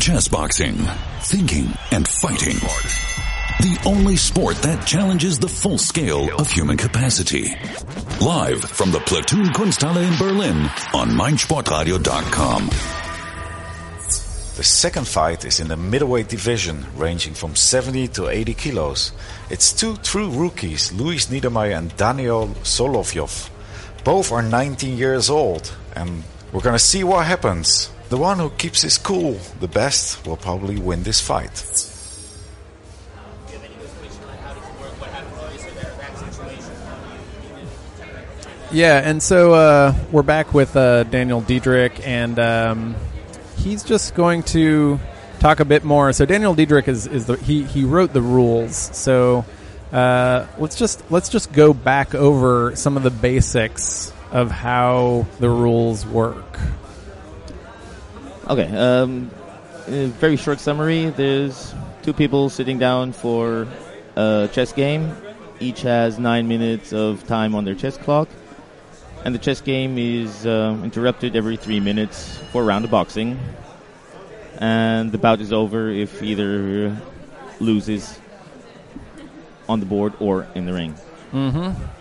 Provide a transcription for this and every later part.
Chess boxing. Thinking and fighting. The only sport that challenges the full scale of human capacity. Live from the Platoon Kunsthalle in Berlin on meinsportradio.com. The second fight is in the middleweight division, ranging from 70 to 80 kilos. It's two true rookies, Luis Niedermeier and Daniel Soloviov. Both are 19 years old, and we're gonna see what happens. The one who keeps his cool the best will probably win this fight. Yeah, and so uh, we're back with uh, Daniel Diedrich, and um, he's just going to talk a bit more. So Daniel Diedrich is, is the he he wrote the rules. So uh, let's just let's just go back over some of the basics of how the rules work. Okay. Um, very short summary. There's two people sitting down for a chess game. Each has nine minutes of time on their chess clock. And the chess game is uh, interrupted every three minutes for a round of boxing. And the bout is over if either loses on the board or in the ring. Mm-hmm.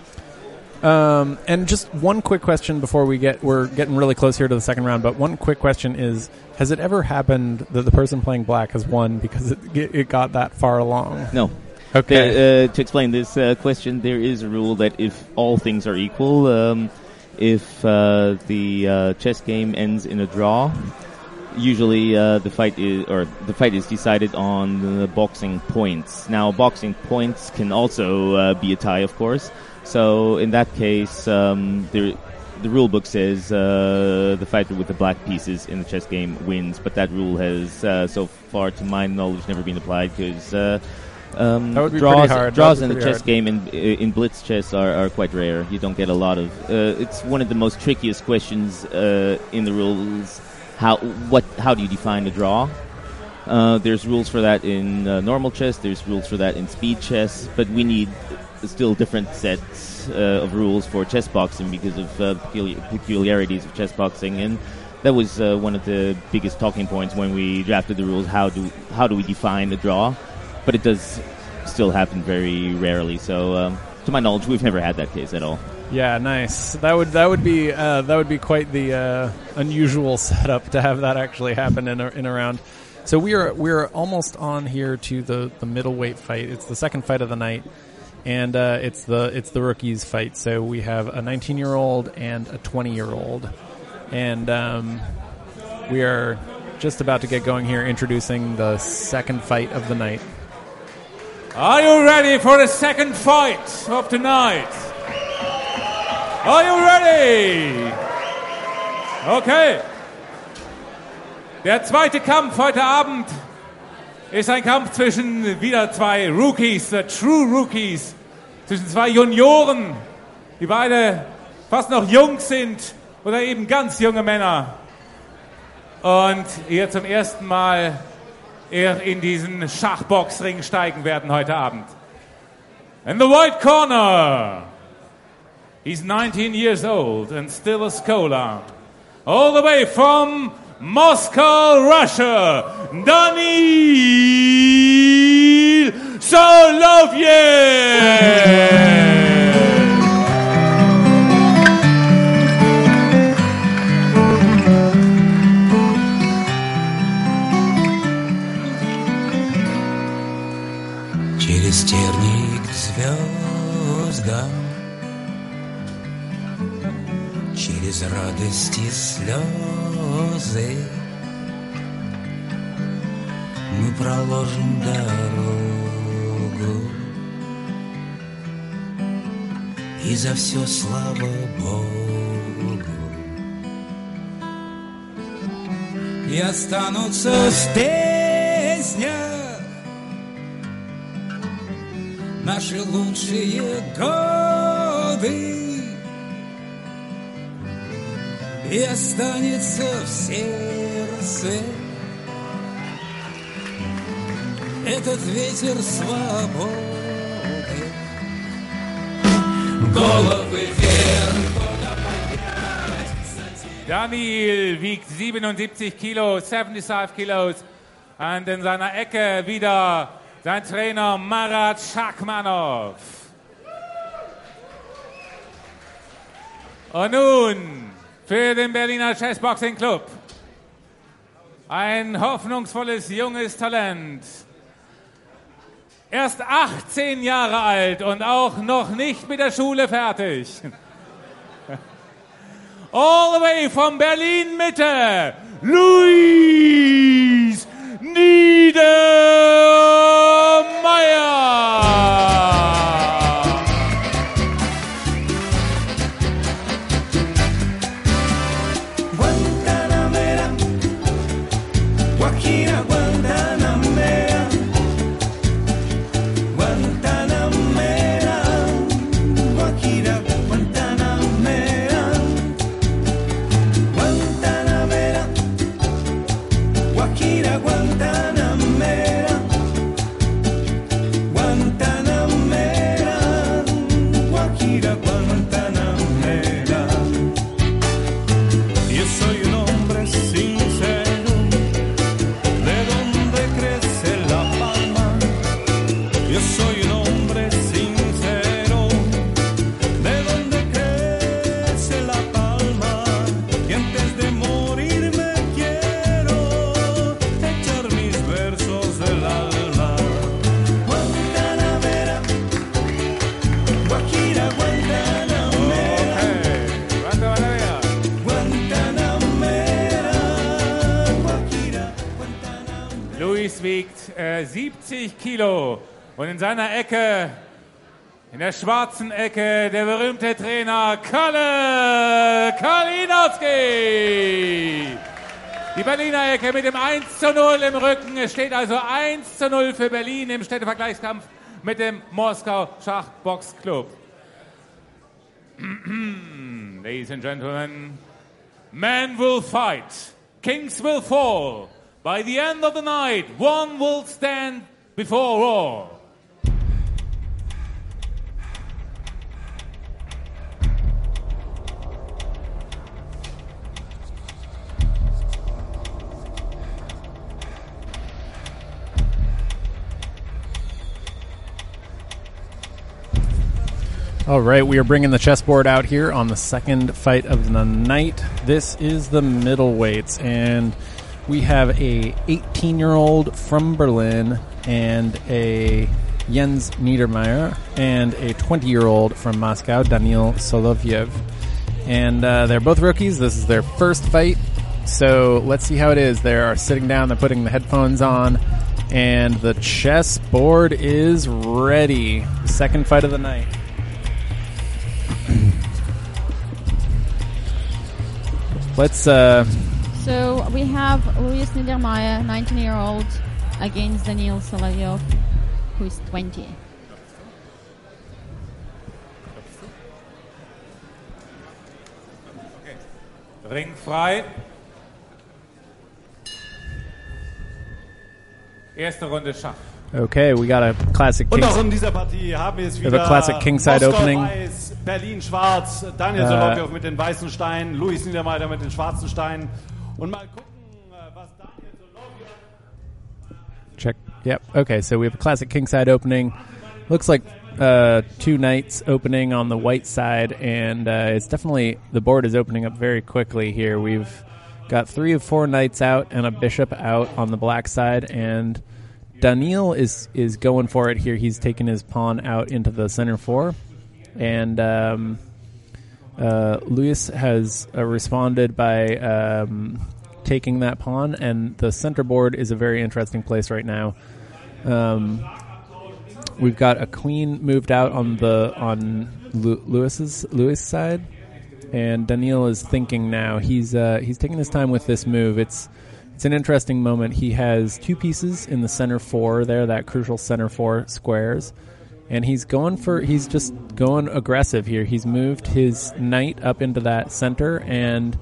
Um, and just one quick question before we get we're getting really close here to the second round. But one quick question is: Has it ever happened that the person playing black has won because it it got that far along? No. Okay. Uh, to explain this uh, question, there is a rule that if all things are equal, um, if uh, the uh, chess game ends in a draw, usually uh, the fight is or the fight is decided on the boxing points. Now, boxing points can also uh, be a tie, of course. So in that case, um, the the rule book says uh, the fighter with the black pieces in the chess game wins, but that rule has, uh, so far to my knowledge, never been applied because. Uh, um, be draws, pretty hard. That draws in the chess hard. game in in blitz chess are, are quite rare. You don't get a lot of. Uh, it's one of the most trickiest questions uh, in the rules. How what how do you define a draw? Uh, there's rules for that in uh, normal chess. There's rules for that in speed chess. But we need still different sets uh, of rules for chess boxing because of uh, peculi- peculiarities of chess boxing, and that was uh, one of the biggest talking points when we drafted the rules. How do how do we define a draw? But it does still happen very rarely. So, um, to my knowledge, we've never had that case at all. Yeah, nice. That would that would be uh, that would be quite the uh, unusual setup to have that actually happen in a, in a round. So we are we are almost on here to the, the middleweight fight. It's the second fight of the night, and uh, it's the it's the rookies fight. So we have a 19 year old and a 20 year old, and um, we are just about to get going here, introducing the second fight of the night. Are you ready for the second fight of tonight? Are you ready? Okay. Der zweite Kampf heute Abend ist ein Kampf zwischen wieder zwei Rookies, the True Rookies, zwischen zwei Junioren, die beide fast noch jung sind oder eben ganz junge Männer. Und hier zum ersten Mal in diesen Schachboxring steigen werden heute Abend. In the white corner, he's 19 years old and still a scholar. All the way from Moscow, Russia, Daniil Soloviev! Через терник к звездам Через радости слезы Мы проложим дорогу И за все слава Богу. И останутся в песнях наши лучшие годы. И останется в сердце Этот ветер свободы Головы вверх Daniel wiegt 77 Kilo, 75 Kilos Und in seiner Ecke wieder sein Trainer Marat Schakmanov. Und nun für den Berliner Chessboxing Club. Ein hoffnungsvolles junges Talent. Erst 18 Jahre alt und auch noch nicht mit der Schule fertig. All the way from Berlin Mitte, Luis Niedermeyer. Ecke, in der schwarzen Ecke, der berühmte Trainer Kalle Kalinowski. Die Berliner Ecke mit dem 1 zu 0 im Rücken. Es steht also 1 zu 0 für Berlin im Städtevergleichskampf mit dem Moskau Schachboxclub. Ladies and gentlemen, Men will fight, kings will fall. By the end of the night, one will stand before all. All right, we are bringing the chessboard out here on the second fight of the night. This is the middleweights, and we have a 18-year-old from Berlin and a Jens Niedermeier and a 20-year-old from Moscow, Daniil Soloviov. And uh, they're both rookies. This is their first fight, so let's see how it is. They are sitting down. They're putting the headphones on, and the chessboard is ready. Second fight of the night. Let's uh So we have Luis Niedermeier, 19 year old, against Daniil Soloviov, who is 20. Ring frei. Erste Runde Schach. Okay, we got a classic Und auch in dieser Partie haben wir es have wieder. a classic Kingside Moskau opening. weiß, Berlin schwarz, Daniel Soloviov mit den weißen Steinen, Luis Niedermeier mit den schwarzen Steinen. Und mal gucken, äh, was Daniel Check. Yep. Okay, so we have a classic kingside opening. Looks like uh, two knights opening on the white side, and uh, it's definitely the board is opening up very quickly here. We've got three of four knights out and a bishop out on the black side, and Daniil is is going for it here. He's taking his pawn out into the center four, and um, uh, Luis has uh, responded by um, taking that pawn, and the center board is a very interesting place right now. Um, we've got a queen moved out on the on Lu- Luis's Luis side, and Daniil is thinking now. He's uh, he's taking his time with this move. It's it's an interesting moment. He has two pieces in the center four there, that crucial center four squares, and he's going for he's just going aggressive here. He's moved his knight up into that center and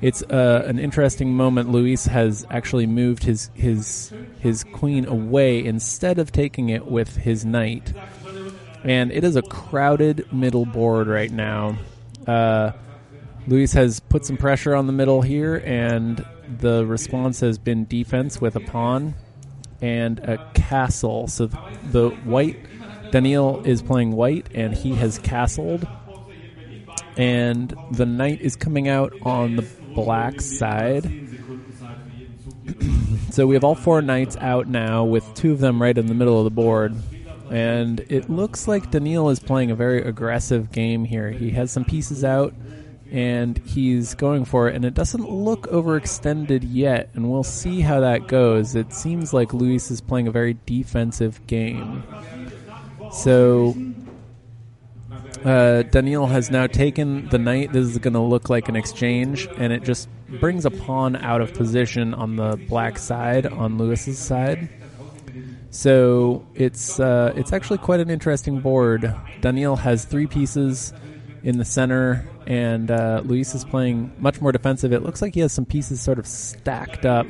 it's uh, an interesting moment. Luis has actually moved his his his queen away instead of taking it with his knight, and it is a crowded middle board right now. Uh, Luis has put some pressure on the middle here, and the response has been defense with a pawn and a castle. So the white Daniil is playing white, and he has castled, and the knight is coming out on the black side. so we have all four knights out now, with two of them right in the middle of the board. And it looks like Daniil is playing a very aggressive game here. He has some pieces out, and he's going for it, and it doesn't look overextended yet, and we'll see how that goes. It seems like Luis is playing a very defensive game. So uh, Daniil has now taken the knight. This is going to look like an exchange, and it just brings a pawn out of position on the black side, on Luis's side. So it's uh, it's actually quite an interesting board. Daniil has three pieces in the center, and uh, Luis is playing much more defensive. It looks like he has some pieces sort of stacked up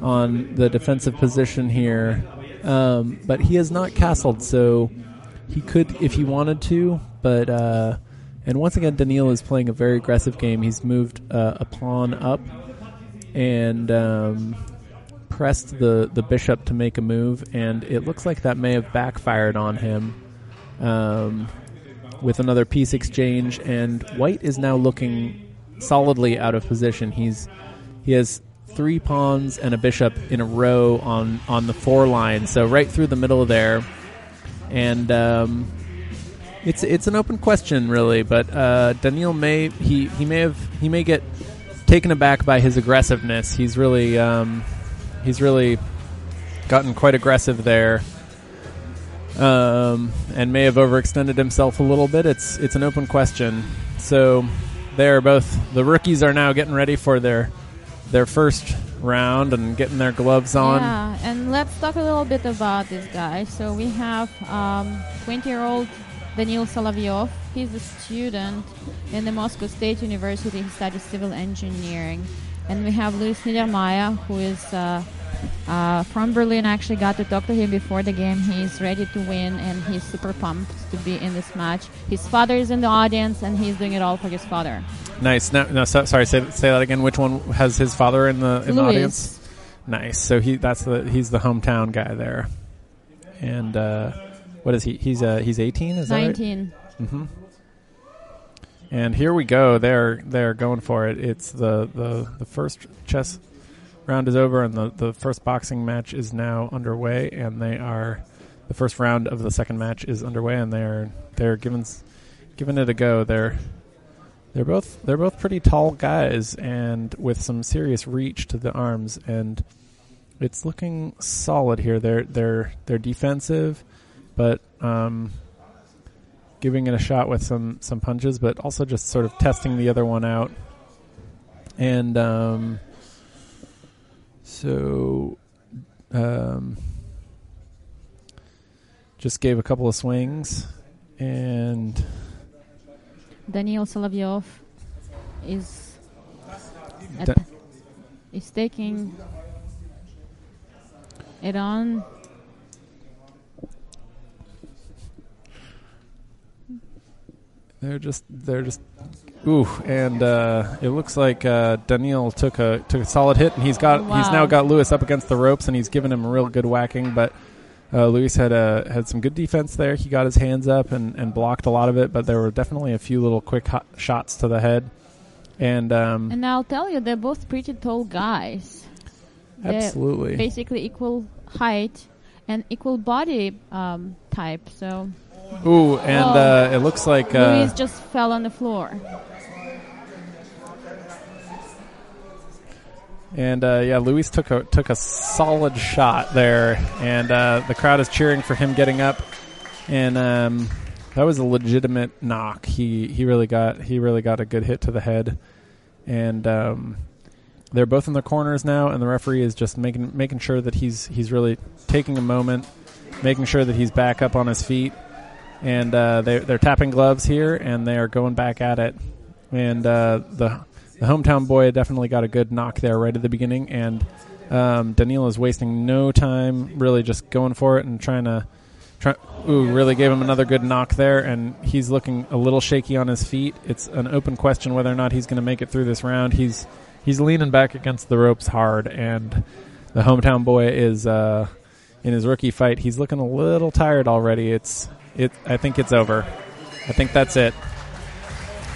on the defensive position here, um, but he has not castled, so he could if he wanted to. But uh, and once again, Daniil is playing a very aggressive game. He's moved uh, a pawn up and um, pressed the the bishop to make a move, and it looks like that may have backfired on him. Um, with another piece exchange, and White is now looking solidly out of position. He's he has three pawns and a bishop in a row on on the four line, so right through the middle there, and um, it's it's an open question really. But uh, may he he may have he may get taken aback by his aggressiveness. He's really um, he's really gotten quite aggressive there um, and may have overextended himself a little bit. It's it's an open question. So they're both the rookies are now getting ready for their their first round and getting their gloves on. Yeah, and let's talk a little bit about this guy. So we have 20-year-old Daniil Soloviov. He's a student in the Moscow State University. He studies civil engineering. And we have Luis Niedermeier, who is uh, uh, from Berlin. I actually got to talk to him before the game. He's ready to win, and he's super pumped to be in this match. His father is in the audience, and he's doing it all for his father. Nice. No, no so, sorry. Say, say that again. Which one has his father in the in the Luis. audience? Nice. So he that's the he's the hometown guy there. And uh, what is he? He's uh, he's 18. Is that right? 19. Mm-hmm. And here we go. They're they're going for it. It's the the, the first chess round is over, and the, the first boxing match is now underway. And they are the first round of the second match is underway, and they're they're giving giving it a go. They're they're both they're both pretty tall guys, and with some serious reach to the arms, and it's looking solid here. They're they're they're defensive, but um, giving it a shot with some some punches, but also just sort of testing the other one out. And um, so, um, just gave a couple of swings, and Daniel Soloviov is Da- is taking it on. They're just they're just ooh, and uh, it looks like uh, Daniil took a took a solid hit, and he's got he's now got Luis up against the ropes, and he's given him a real good whacking, but. Uh, Luis had a had some good defense there. He got his hands up and, and blocked a lot of it, but there were definitely a few little quick hot shots to the head. And um, And I'll tell you, they're both pretty tall guys. They're absolutely, basically equal height and equal body um, type. So ooh, and Oh. uh, it looks like uh, Luis just fell on the floor. And uh, yeah, Luis took a took a solid shot there, and uh, the crowd is cheering for him getting up. And um, that was a legitimate knock. He he really got he really got a good hit to the head, and um, they're both in their corners now, and the referee is just making making sure that he's he's really taking a moment, making sure that he's back up on his feet, and uh, they they're tapping gloves here, and they are going back at it, and uh, the the hometown boy definitely got a good knock there right at the beginning, and um, Daniil is wasting no time, really just going for it and trying to. Try, ooh, really gave him another good knock there, and he's looking a little shaky on his feet. It's an open question whether or not he's going to make it through this round. He's he's leaning back against the ropes hard, and the hometown boy is uh, in his rookie fight. He's looking a little tired already. It's it. I think it's over. I think that's it.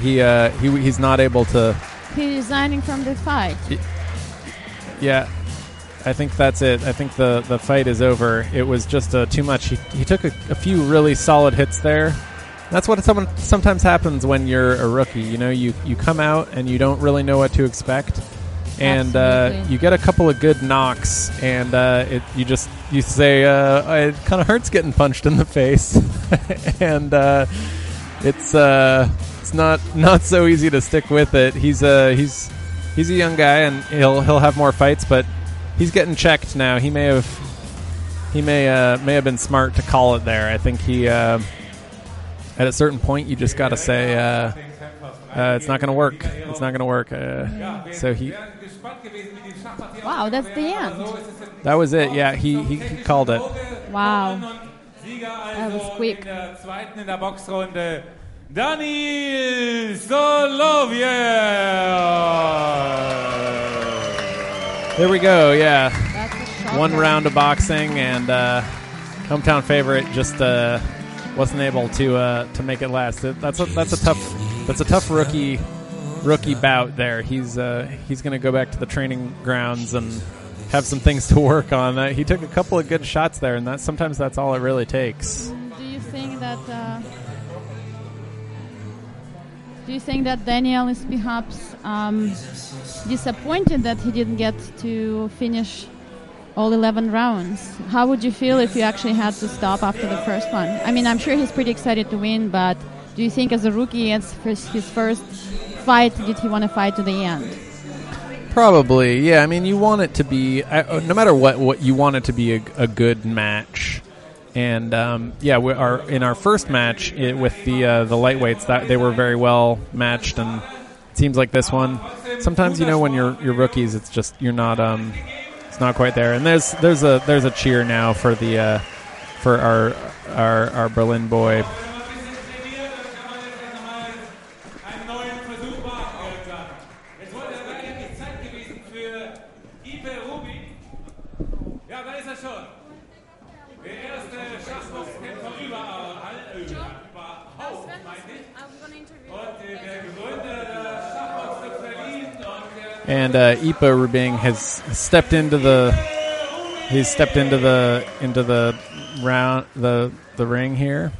He uh, he he's not able to. He's resigning from the fight. Yeah, I think that's it. I think the the fight is over. It was just uh, too much. He, he took a, a few really solid hits there. That's what someone sometimes happens when you're a rookie. You know, you you come out and you don't really know what to expect, and uh, you get a couple of good knocks, and uh, it you just you say uh, it kind of hurts getting punched in the face, and uh, it's uh, it's not not so easy to stick with it. He's uh, he's he's a young guy, and he'll he'll have more fights, but he's getting checked now. He may have he may uh, may have been smart to call it there. I think he uh, at a certain point you just got to say uh, uh, it's not going to work. It's not going to work. Uh, so he Wow, that's the end. that was it. Yeah, he he, he called it. Wow. That was also quick. in der zweiten in der Boxrunde Daniel Soloviov. There we go. Yeah, That's a shocker. one round of boxing, and uh, hometown favorite just uh, wasn't able to uh, to make it last. That's a that's a tough that's a tough rookie rookie bout there. He's uh, he's going to go back to the training grounds and have some things to work on. Uh, he took a couple of good shots there, and that sometimes that's all it really takes. Do you think that? Uh, do you think that Daniel is perhaps um, disappointed that he didn't get to finish all 11 rounds? How would you feel if you actually had to stop after the first one? I mean, I'm sure he's pretty excited to win, but do you think as a rookie, it's his first fight, did he want to fight to the end? Probably, yeah. I mean, you want it to be uh, no matter what. What you want it to be a, a good match, and um, yeah, we are in our first match it, with the uh, the lightweights that they were very well matched, and it seems like this one. Sometimes you know when you're you're rookies, it's just you're not um, it's not quite there. And there's there's a there's a cheer now for the uh, for our our our Berlin boy. einen neuen Versuch machen, Alexander. Jetzt wollte er eigentlich Zeit gewesen für Iepe Rubingh. Ja, da ist er schon. Der erste Schachboxkämpfer überall, äh, überhaupt, meinte ich. Und äh, der Gründer der Schachbox Berlin und der And uh, Iepe Rubingh has stepped into the he's stepped into the into the round the the ring here.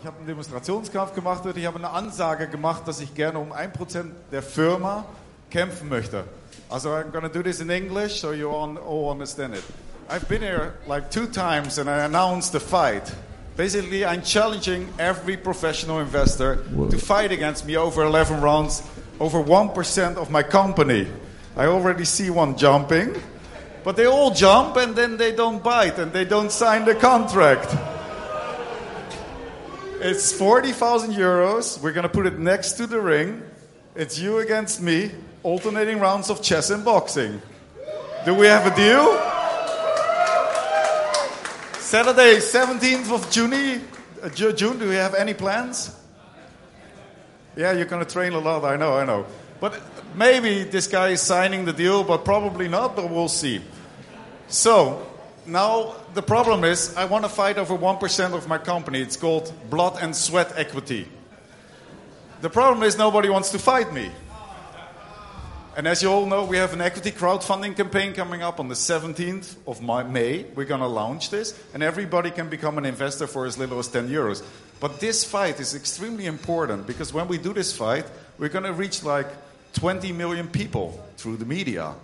Ich habe einen Demonstrationskampf gemacht und ich habe eine Ansage gemacht, dass ich gerne um 1% der Firma kämpfen möchte. Also I'm gonna do this in English so you all, all understand it. I've been here like two times and I announced the fight. Basically, I'm challenging every professional investor to fight against me over 11 rounds, over 1% of my company. I already see one jumping. But they all jump and then they don't bite and they don't sign the contract. It's 40,000 euros. We're going to put it next to the ring. It's you against me, alternating rounds of chess and boxing. Do we have a deal? Saturday, 17th of June. Uh, June, do we have any plans? Yeah, you're going to train a lot. I know, I know. But maybe this guy is signing the deal, but probably not, but we'll see. So, now the problem is I want to fight over 1% of my company. It's called blood and sweat equity. The problem is nobody wants to fight me. And as you all know, we have an equity crowdfunding campaign coming up on the 17th of May. We're going to launch this, and everybody can become an investor for as little as 10 euros. But this fight is extremely important because when we do this fight, we're going to reach like 20 million people through the media.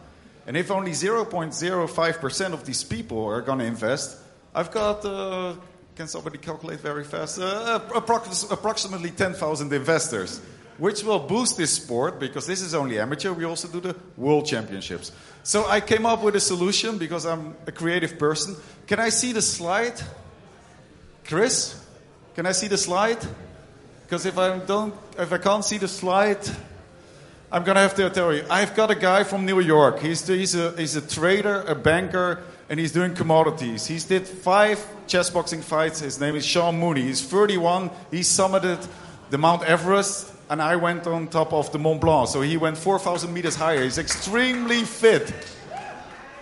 And if only 0.05% of these people are going to invest, I've got, uh, can somebody calculate very fast? Uh, approximately 10,000 investors, which will boost this sport because this is only amateur. We also do the world championships. So I came up with a solution because I'm a creative person. Can I see the slide? Chris, can I see the slide? Because if I don't, if I can't see the slide, I'm gonna have to tell you. I've got a guy from New York. He's he's a he's a trader, a banker, and he's doing commodities. He's did five chess boxing fights. His name is Sean Mooney. He's 31. He summited the Mount Everest, and I went on top of the Mont Blanc. So he went 4,000 meters higher. He's extremely fit.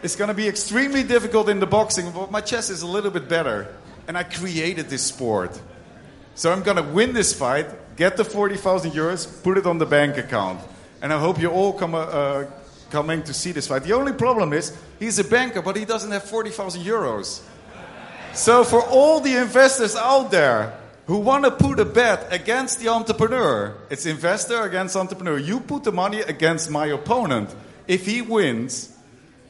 It's going to be extremely difficult in the boxing, but my chess is a little bit better. And I created this sport. So I'm going to win this fight, get the 40,000 euros, put it on the bank account. And I hope you all come, uh, coming to see this fight. The only problem is he's a banker, but he doesn't have 40,000 euros. So for all the investors out there who want to put a bet against the entrepreneur, it's investor against entrepreneur. You put the money against my opponent. If he wins,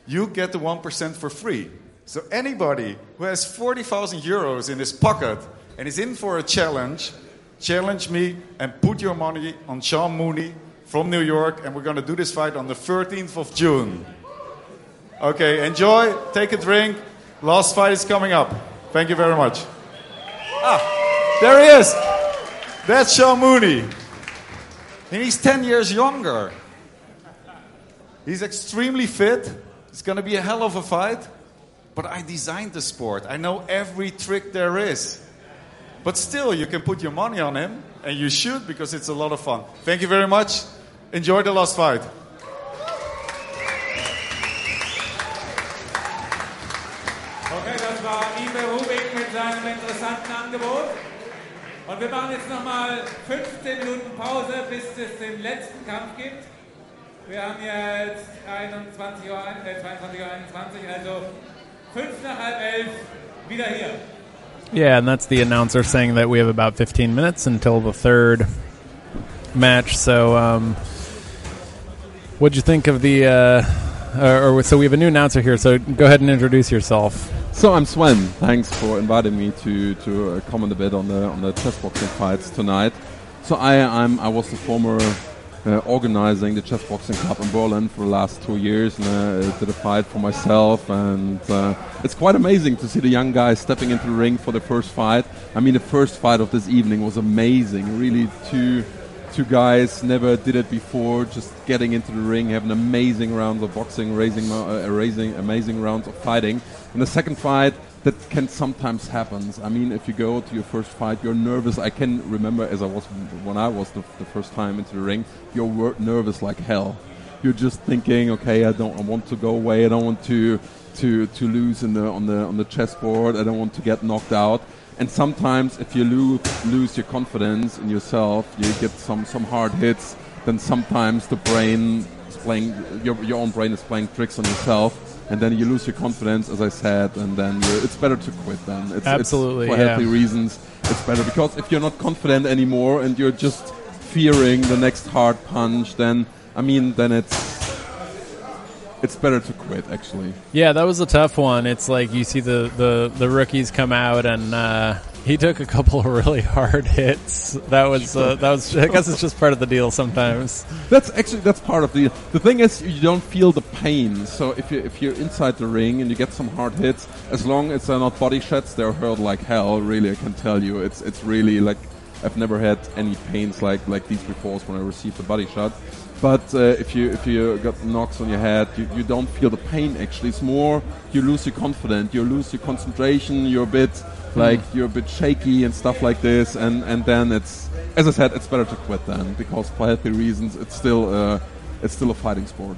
you get the 1% for free. So anybody who has 40,000 euros in his pocket and is in for a challenge, challenge me and put your money on Sean Mooney from New York, and we're going to do this fight on the 13th of June. Okay, enjoy, take a drink. Last fight is coming up. Thank you very much. Ah, there he is. That's Sean Mooney. And he's 10 years younger. He's extremely fit. It's going to be a hell of a fight. But I designed the sport. I know every trick there is. But still, you can put your money on him, and you should because it's a lot of fun. Thank you very much. Enjoy the last fight. Okay, das war Iepe Rubingh mit seinem interessanten Angebot. Und wir machen jetzt nochmal 15 Minuten Pause, bis es den letzten Kampf gibt. Wir haben jetzt 21 Uhr, äh, 22 Uhr, 21, also 5 nach halb 11 wieder hier. Yeah, and that's the announcer saying that we have about 15 minutes until the third match. So, um, what'd you think of the? Uh, or, or so we have a new announcer here. So go ahead and introduce yourself. So I'm Sven. Thanks for inviting me to to uh, comment a bit on the on the chess boxing fights tonight. So I I'm I was the former uh, organizing the chess boxing club in Berlin for the last two years, and uh, did a fight for myself. And uh, it's quite amazing to see the young guys stepping into the ring for the first fight. I mean, the first fight of this evening was amazing. Really, two two guys never did it before, just getting into the ring, having amazing rounds of boxing, raising, uh, raising amazing rounds of fighting. In the second fight, that can sometimes happen. I mean, if you go to your first fight, you're nervous. I can remember as I was when I was the, the first time into the ring, you're nervous like hell. You're just thinking, okay, I don't I want to go away. I don't want to to to lose in the on the on the chessboard. I don't want to get knocked out. And sometimes, if you lose lose your confidence in yourself, you get some some hard hits. Then sometimes the brain is playing your your own brain is playing tricks on yourself, and then you lose your confidence, as I said. And then it's better to quit. Then it's, Absolutely, it's for yeah. healthy reasons. It's better because if you're not confident anymore and you're just fearing the next hard punch, then I mean, then it's it's better to quit. Actually. Yeah, that was a tough one. It's like you see the the, the rookies come out and. Uh, he took a couple of really hard hits. That was uh, that was. I guess it's just part of the deal sometimes. That's actually that's part of the the thing is you don't feel the pain. So if you if you're inside the ring and you get some hard hits, as long as they're not body shots, they're hurt like hell. Really, I can tell you, it's it's really like I've never had any pains like like these before when I received a body shot. But uh, if you if you got knocks on your head, you, you don't feel the pain. Actually, it's more you lose your confidence, you lose your concentration. You're a bit like you're a bit shaky and stuff like this, and and then it's as I said, it's better to quit then because for healthy reasons, it's still uh, it's still a fighting sport.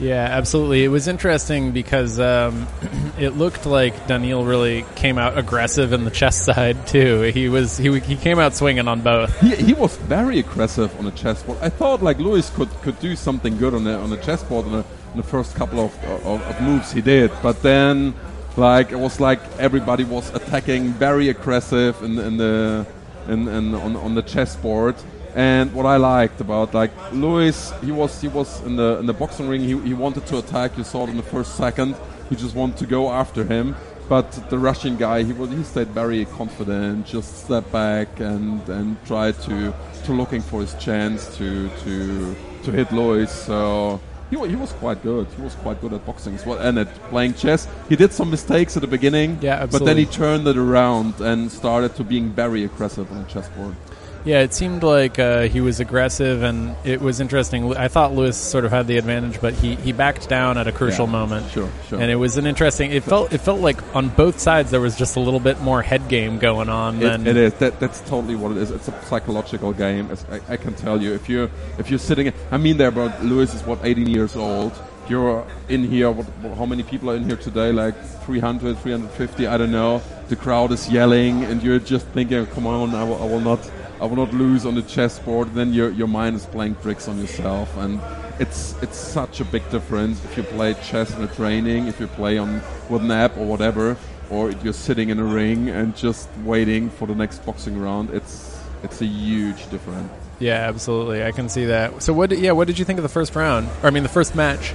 Yeah, absolutely. It was interesting because um, it looked like Daniil really came out aggressive in the chess side too. He was he he came out swinging on both. He, he was very aggressive on the chessboard. I thought like Luis could, could do something good on the on the chessboard in the, in the first couple of, of, of moves he did, but then like it was like everybody was attacking very aggressive in, in the in, in on, on the chessboard. And what I liked about like Luis, he was he was in the in the boxing ring. He, he wanted to attack. You saw it in the first second. He just wanted to go after him. But the Russian guy, he was he stayed very confident. Just step back and and try to to looking for his chance to to to hit Luis. So he, he was quite good. He was quite good at boxing as well and at playing chess. He did some mistakes at the beginning, Yeah, absolutely. but then he turned it around and started to being very aggressive on the chessboard. Yeah, it seemed like uh, he was aggressive, and it was interesting. I thought Luis sort of had the advantage, but he, he backed down at a crucial Yeah, moment. sure, sure. And it was an interesting. It felt it felt like on both sides there was just a little bit more head game going on. than It, it is. That, that's totally what it is. It's a psychological game. As I, I can tell you, if you're if you're sitting, I mean, there, but Luis is what 18 years old. You're in here. What, what- how many people are in here today? Like 300, 350. I don't know. The crowd is yelling, and you're just thinking, "Come on, I will, I will not, I will not lose on the chessboard." Then your your mind is playing tricks on yourself, and it's it's such a big difference if you play chess in a training, if you play on with an app or whatever, or if you're sitting in a ring and just waiting for the next boxing round. It's it's a huge difference. yeah, absolutely. I can see that. So what? did- Yeah, what did you think of the first round? Or I mean, the first match.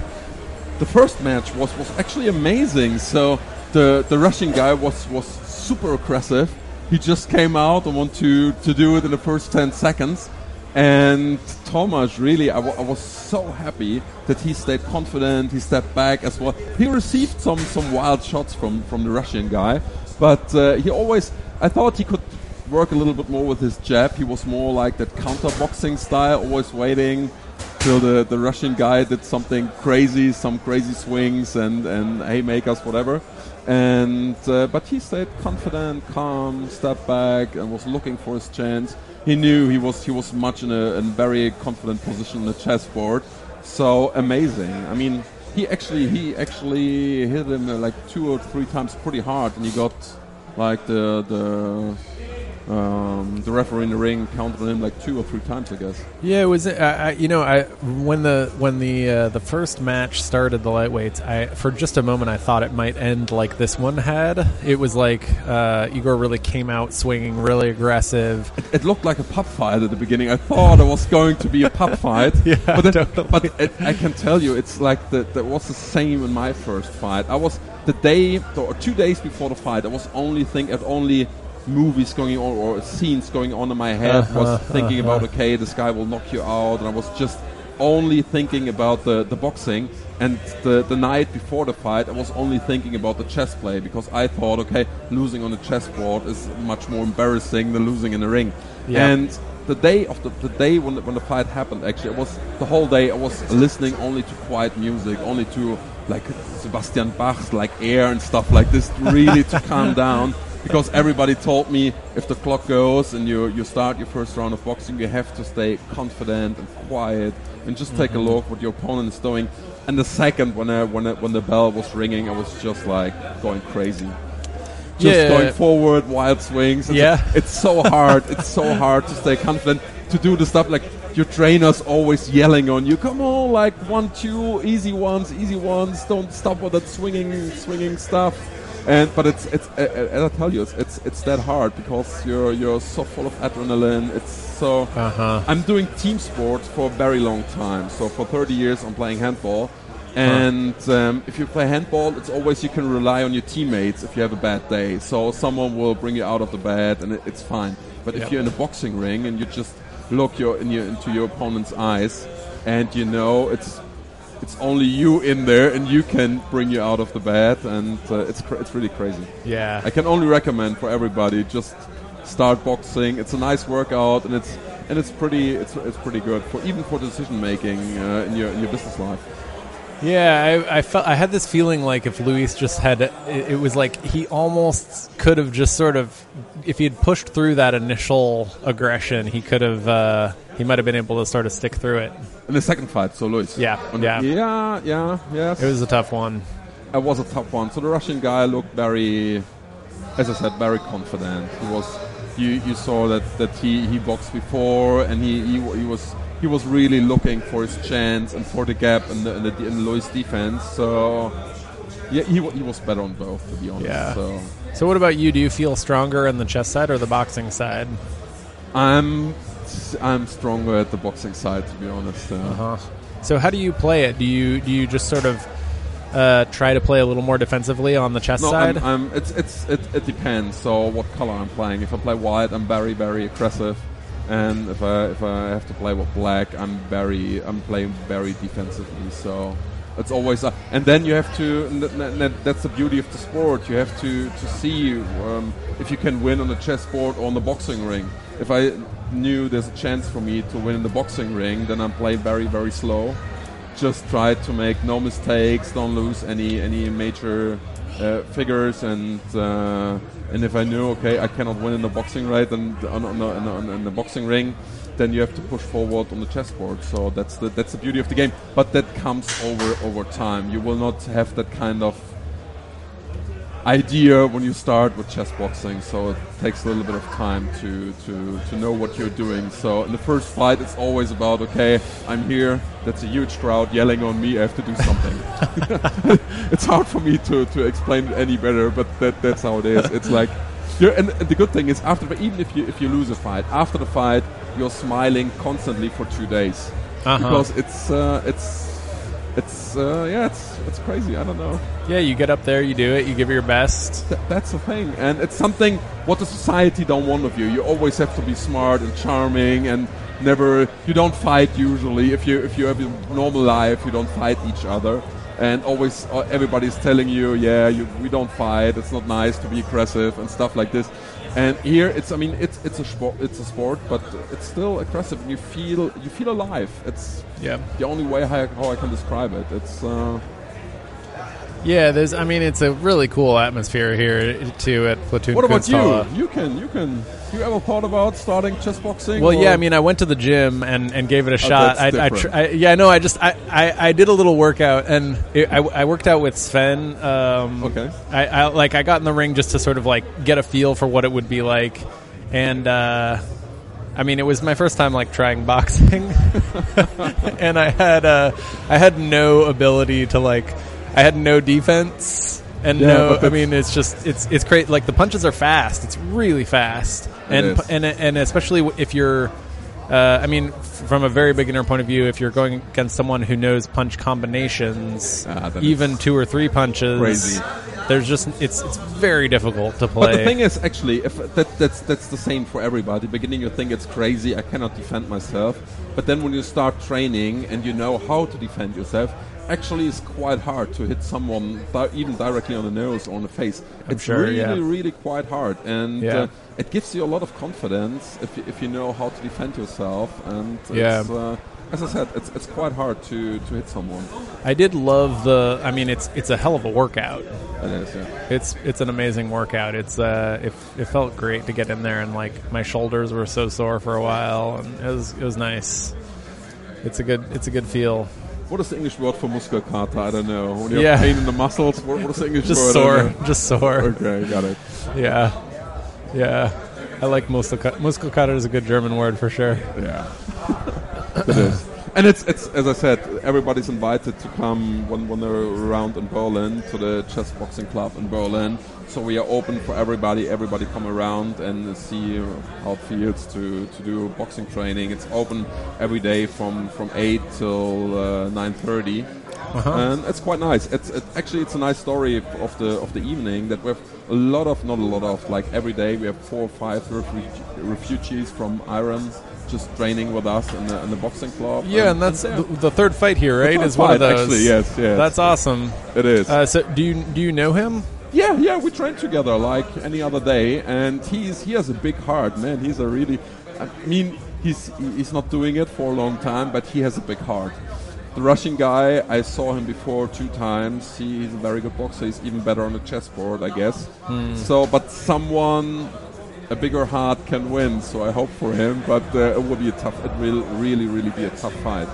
The first match was, was actually amazing. So the the Russian guy was was super aggressive. He just came out and wanted to to do it in the first ten seconds. And Thomas really, I I was so happy that he stayed confident. He stepped back as well. He received some some wild shots from from the Russian guy, but uh, he always. I thought he could work a little bit more with his jab. He was more like that counter boxing style, always waiting till the, the Russian guy did something crazy, some crazy swings and, and haymakers, whatever. And uh, but he stayed confident, calm, stepped back, and was looking for his chance. He knew he was he was much in a, in very confident position on the chessboard. So amazing. I mean, he actually he actually hit him uh, like two or three times pretty hard, and he got like the the um, the referee in the ring counted on him like two or three times, I guess. Yeah, it was. I, I, you know, I when the when the uh, the first match started, the lightweights. I for just a moment I thought it might end like this one had. It was like uh, Igor really came out swinging, really aggressive. It looked like a pub fight at the beginning. I thought it was going to be a pub fight. Yeah, but, totally. but it, I can tell you, it's like the, that was the same in my first fight. I was the day or two days before the fight. I was only think at only movies going on or scenes going on in my head. Uh-huh, was thinking about uh-huh. okay, this guy will knock you out, and I was just only thinking about the, the boxing. And the, the night before the fight, I was only thinking about the chess play because I thought, okay, losing on the chessboard is much more embarrassing than losing in the ring. Yeah. And the day of the, the day when the, when the fight happened, actually, it was the whole day. I was listening only to quiet music, only to like Sebastian Bach's like air and stuff like this, really to calm down. Because everybody told me if the clock goes and you you start your first round of boxing, you have to stay confident and quiet and just take a Mhm. look what your opponent is doing. And the second when I, when I, when the bell was ringing, I was just like going crazy. Just Yeah. going forward, wild swings. It's, Yeah. it's so hard. it's so hard to stay confident to do the stuff like your trainer's always yelling on you. Come on, like one, two, easy ones, easy ones. Don't stop with that swinging, swinging stuff. And but it's it's uh, as I tell you, it's, it's it's that hard because you're you're so full of adrenaline. It's so. Uh-huh. I'm doing team sports for a very long time. So for 30 years, I'm playing handball. And um, if you play handball, it's always you can rely on your teammates if you have a bad day. So someone will bring you out of the bed, and it, it's fine. But if you're in a boxing ring and you just look your, in your, into your opponent's eyes, and you know it's it's only you in there, and you can bring you out of the bed, and uh, it's it's really crazy. Yeah. I can only recommend for everybody just start boxing. It's a nice workout, and it's and it's pretty it's it's pretty good for even for decision making uh, in your in your business life. Yeah, I, I felt I had this feeling like if Luis just had, it, it was like he almost could have just sort of, if he had pushed through that initial aggression, he could have, uh, he might have been able to sort of stick through it. In the second fight, so Luis. Yeah, yeah. yeah, yeah, yes. It was a tough one. It was a tough one. So the Russian guy looked very, as I said, very confident. He was, you you saw that that he he boxed before, and he he, he was. He was really looking for his chance and for the gap in the in the, in Luis defense. So, yeah, he, he was better on both, to be honest. Yeah. So, So what about you? Do you feel stronger on the chess side or the boxing side? I'm I'm stronger at the boxing side, to be honest. Uh, Uh-huh. So how do you play it? Do you do you just sort of uh, try to play a little more defensively on the chess No, side? I'm, I'm, it's, it's, it, it depends. So what color I'm playing. If I play white, I'm very very aggressive, and if I if I have to play with black, I'm very I'm playing very defensively. So it's always and then you have to. that's the beauty of the sport. You have to to see um, if you can win on the chessboard or on the boxing ring. If I knew there's a chance for me to win in the boxing ring, then I play very very slow. Just try to make no mistakes, don't lose any any major uh, figures, and uh, and if I knew okay I cannot win in the boxing right and on, on, on, on the boxing ring, then you have to push forward on the chessboard. So that's the that's the beauty of the game. But that comes over over time. You will not have that kind of idea when you start with chess boxing. So it takes a little bit of time to to to know what you're doing. So in the first fight, it's always about okay, I'm here. That's a huge crowd yelling on me. I have to do something. it's hard for me to, to explain it any better, but that, that's how it is. It's like, you're, and, and the good thing is after even if you if you lose a fight, after the fight, you're smiling constantly for two days Uh-huh. because it's uh, it's it's uh, yeah it's it's crazy. I don't know. Yeah, you get up there, you do it, you give your best. Th- that's the thing, and it's something what the society don't want of you. You always have to be smart and charming, and never. You don't fight usually. If you if you have a normal life, you don't fight each other, and always uh, everybody's telling you, yeah, you, we don't fight. It's not nice to be aggressive and stuff like this. And here, it's I mean, it's it's a sport, it's a sport, but it's still aggressive, and you feel you feel alive. It's Yeah. the only way how, how I can describe it. It's. Uh, Yeah, there's. I mean, it's a really cool atmosphere here too at Platoon. What about Kunsthalle. you? You can, you can. You ever thought about starting chess boxing? Well, yeah, I mean, I went to the gym and, and gave it a Oh, shot. that's I, I, tr- I, yeah, no, I just I, I, I did a little workout and it, I, I worked out with Sven. Um, Okay. I, I like I got in the ring just to sort of like get a feel for what it would be like, and uh, I mean, it was my first time like trying boxing, and I had uh, I had no ability to like I had no defense. And Yeah, no, I mean it's just it's it's great. Like the punches are fast. It's really fast, and and and especially if you're, uh, I mean, from a very beginner point of view, if you're going against someone who knows punch combinations, Ah, even two or three punches, crazy. There's just it's it's very difficult to play. But the thing is, actually, if that, that's that's the same for everybody. Beginning, you think it's crazy. I cannot defend myself. But then, when you start training and you know how to defend yourself, actually, it's quite hard to hit someone di- even directly on the nose or on the face. it's sure, really, yeah. really quite hard, and Yeah. uh, it gives you a lot of confidence if you, if you know how to defend yourself. And Yeah. it's, uh, as I said, it's it's quite hard to to hit someone. I did love the. I mean, it's it's a hell of a workout. It is, yeah. It's it's an amazing workout. It's uh, it, it felt great to get in there and like my shoulders were so sore for a while, and it was it was nice. It's a good it's a good feel. What is the English word for muskelkater? I don't know. When you Yeah. have pain in the muscles, what, what is the English Just word? Sore, just sore. Okay, got it. Yeah, yeah. I like Muskelkater. Muskelkater is a good German word for sure. Yeah, it is. And it's it's as I said, everybody's invited to come when when they're around in Berlin to the chess boxing club in Berlin. So we are open for everybody. Everybody come around and see how it feels to, to do boxing training. It's open every day from, from eight till uh, nine and it's quite nice. It's it, actually it's a nice story of- the of the evening that we have a lot of not a lot of like every day we have four or five refuge- refugees from Iran just training with us in the, in the boxing club. Yeah, and that's they're- the, the third fight here, right? Is one of those. actually, yes, yes. That's awesome. it is. Uh, so, do you do you know him? Yeah, yeah, we train together like any other day, and he's he has a big heart, man. He's a really, I mean, he's he's not doing it for a long time, but he has a big heart. The Russian guy, I saw him before two times. He, he's a very good boxer. He's even better on the chessboard, I guess. So, but someone a bigger heart can win. So I hope for him, but uh, it will be a tough. It will really, really be a tough fight.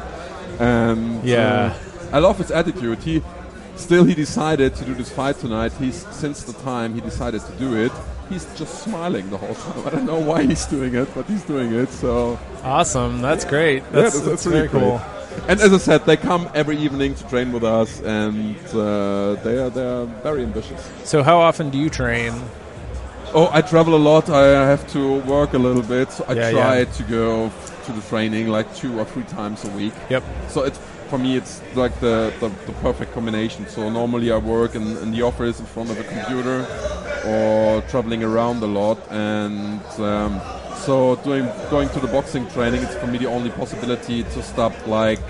And Yeah. uh, I love his attitude. He still he decided to do this fight tonight. He's since the time he decided to do it, he's just smiling the whole time. I don't know why he's doing it, but he's doing it. So Awesome. That's great. yeah, That's, that's, very really cool. great. And as I said, they come every evening to train with us, and uh, they are they are very ambitious. So, how often do you train? Oh, I travel a lot. I have to work a little bit. So I Yeah, try yeah. to go to the training like two or three times a week. Yep. So it's for me, it's like the, the, the perfect combination. So normally I work in, in the office in front of a computer, or traveling around a lot, and um, so doing going to the boxing training. It's for me the only possibility to stop like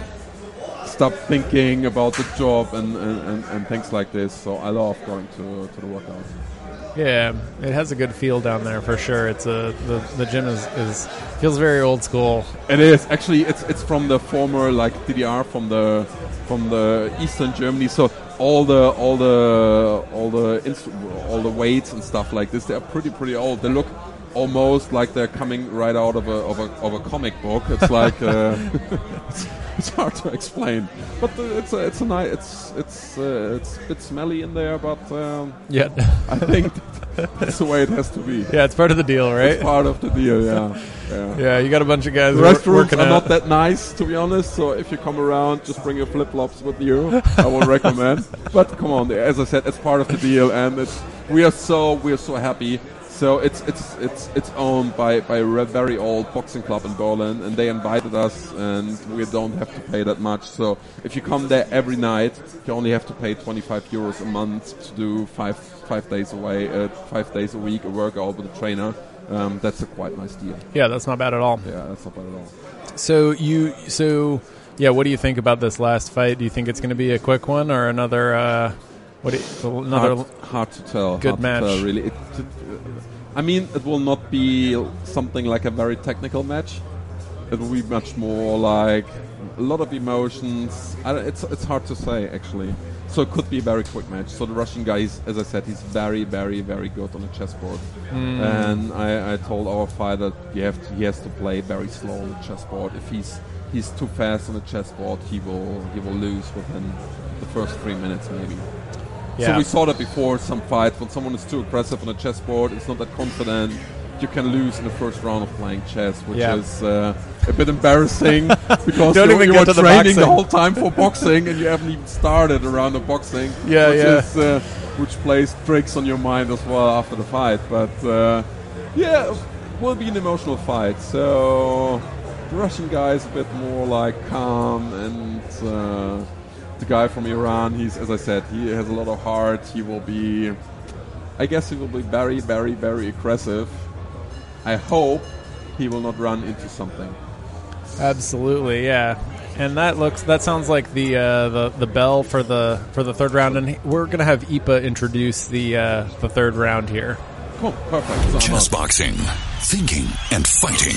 stop thinking about the job and, and, and, things like this. So I love going to, to the workout. Yeah, it has a good feel down there for sure. It's a the, the gym is, is feels very old school. It is actually it's it's from the former like DDR from the from the Eastern Germany. So all the all the all the all the weights and stuff like this, they're pretty pretty old. They look almost like they're coming right out of a of a, of a comic book. It's like uh, it's, it's hard to explain, but uh, it's a, it's a nice it's it's uh, it's a bit smelly in there, but um, Yeah, I think that's the way it has to be. yeah, it's part of the deal, right? It's part of the deal. Yeah, yeah. Yeah, you got a bunch of guys The restrooms are out. not that nice, to be honest. So if you come around, just bring your flip flops with you. I would recommend. But come on, as I said, it's part of the deal, and it's we are so we are so happy. So it's it's it's it's owned by by a very old boxing club in Berlin, and they invited us, and we don't have to pay that much. So if you come there every night, you only have to pay 25 euros a month to do five five days away, uh, five days a week, a workout with a trainer. Um, that's a quite nice deal. yeah, that's not bad at all. Yeah, that's not bad at all. So you so yeah, what do you think about this last fight? Do you think it's going to be a quick one or another? Uh, what you, another? hard, hard to tell. good match. Tell, really. It, I mean, it will not be something like a very technical match. It will be much more like a lot of emotions. I, it's it's hard to say actually. So it could be a very quick match. So the Russian guy, is, as I said, he's very, very, very good on the chessboard. Hmm. And I, I told our fighter you have to, he has to play very slow on the chessboard. If he's he's too fast on the chessboard, he will he will lose within the first three minutes maybe. So we saw that before some fights when someone is too aggressive on a chessboard, it's not that confident. You can lose in the first round of playing chess, which Yeah. is uh, a bit embarrassing because Don't you, even you get were to the training the whole time for boxing and you haven't even started around the boxing. Yeah, which yeah. Is, uh, which plays tricks on your mind as well after the fight. But uh, yeah, it will be an emotional fight. So the Russian guy is a bit more like calm and. The guy from Iran, he's as I said, he has a lot of heart. He will be, I guess, he will be very, very, very aggressive. I hope he will not run into something. Absolutely, yeah. And that looks that sounds like the uh, the the bell for the for the third round, and we're gonna have Iepe introduce the uh, the third round here. Cool, perfect. So Chess boxing, thinking and fighting.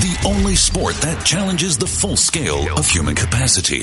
The only sport that challenges the full scale of human capacity.